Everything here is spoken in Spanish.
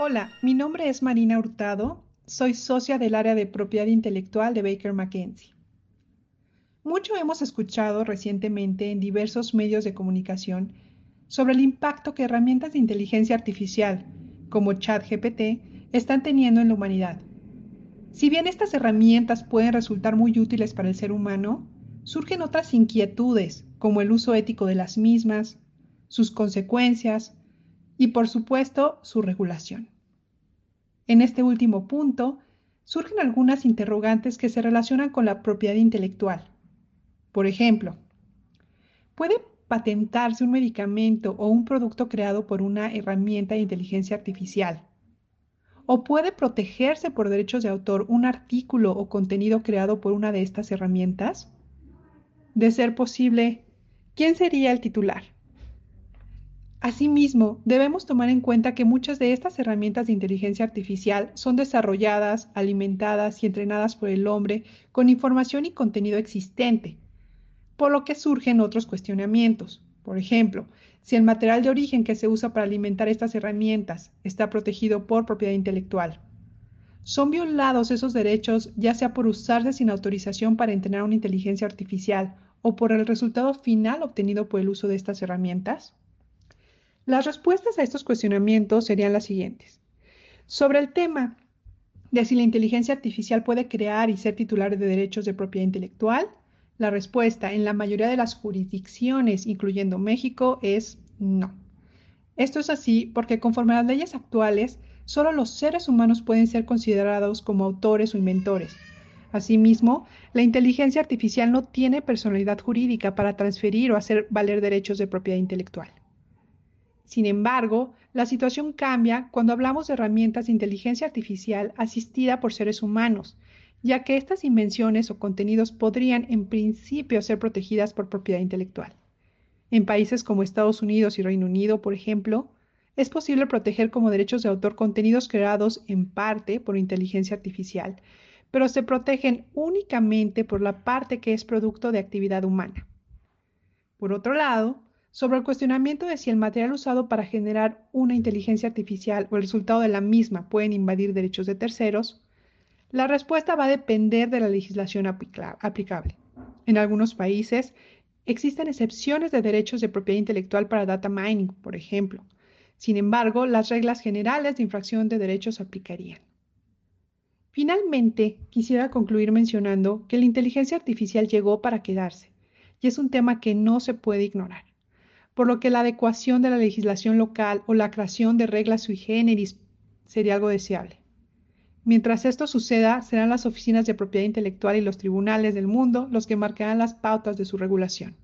Hola, mi nombre es Marina Hurtado, soy socia del área de propiedad intelectual de Baker McKenzie. Mucho hemos escuchado recientemente en diversos medios de comunicación sobre el impacto que herramientas de inteligencia artificial, como ChatGPT, están teniendo en la humanidad. Si bien estas herramientas pueden resultar muy útiles para el ser humano, surgen otras inquietudes, como el uso ético de las mismas, sus consecuencias y, por supuesto, su regulación. En este último punto, surgen algunas interrogantes que se relacionan con la propiedad intelectual. Por ejemplo, ¿puede patentarse un medicamento o un producto creado por una herramienta de inteligencia artificial? ¿O puede protegerse por derechos de autor un artículo o contenido creado por una de estas herramientas? De ser posible, ¿quién sería el titular? Asimismo, debemos tomar en cuenta que muchas de estas herramientas de inteligencia artificial son desarrolladas, alimentadas y entrenadas por el hombre con información y contenido existente, por lo que surgen otros cuestionamientos. Por ejemplo, si el material de origen que se usa para alimentar estas herramientas está protegido por propiedad intelectual. ¿Son violados esos derechos ya sea por usarse sin autorización para entrenar una inteligencia artificial o por el resultado final obtenido por el uso de estas herramientas? Las respuestas a estos cuestionamientos serían las siguientes. Sobre el tema de si la inteligencia artificial puede crear y ser titular de derechos de propiedad intelectual, la respuesta en la mayoría de las jurisdicciones, incluyendo México, es no. Esto es así porque conforme a las leyes actuales, solo los seres humanos pueden ser considerados como autores o inventores. Asimismo, la inteligencia artificial no tiene personalidad jurídica para transferir o hacer valer derechos de propiedad intelectual. Sin embargo, la situación cambia cuando hablamos de herramientas de inteligencia artificial asistida por seres humanos, ya que estas invenciones o contenidos podrían en principio ser protegidas por propiedad intelectual. En países como Estados Unidos y Reino Unido, por ejemplo, es posible proteger como derechos de autor contenidos creados en parte por inteligencia artificial, pero se protegen únicamente por la parte que es producto de actividad humana. Por otro lado, sobre el cuestionamiento de si el material usado para generar una inteligencia artificial o el resultado de la misma pueden invadir derechos de terceros, la respuesta va a depender de la legislación aplicable. En algunos países existen excepciones de derechos de propiedad intelectual para data mining, por ejemplo. Sin embargo, las reglas generales de infracción de derechos aplicarían. Finalmente, quisiera concluir mencionando que la inteligencia artificial llegó para quedarse y es un tema que no se puede ignorar, por lo que la adecuación de la legislación local o la creación de reglas sui generis sería algo deseable. Mientras esto suceda, serán las oficinas de propiedad intelectual y los tribunales del mundo los que marcarán las pautas de su regulación.